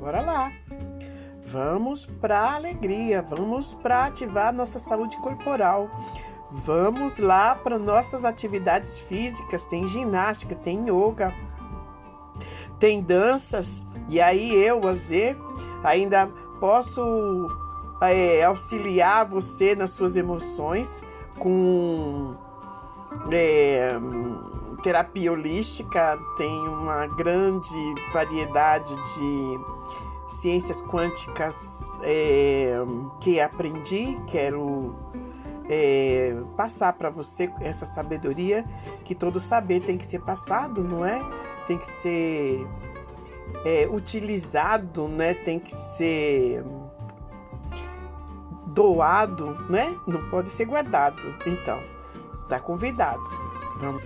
bora lá. Vamos para alegria, vamos para ativar nossa saúde corporal. Vamos lá para nossas atividades físicas, tem ginástica, tem yoga, tem danças. E aí eu, a Z, ainda posso é, auxiliar você nas suas emoções com é, terapia holística, tem uma grande variedade de ciências quânticas é, que aprendi, quero é, passar para você essa sabedoria que todo saber tem que ser passado, não é? Tem que ser é, utilizado, né? Tem que ser doado, né? Não pode ser guardado. Então, está convidado. Vamos.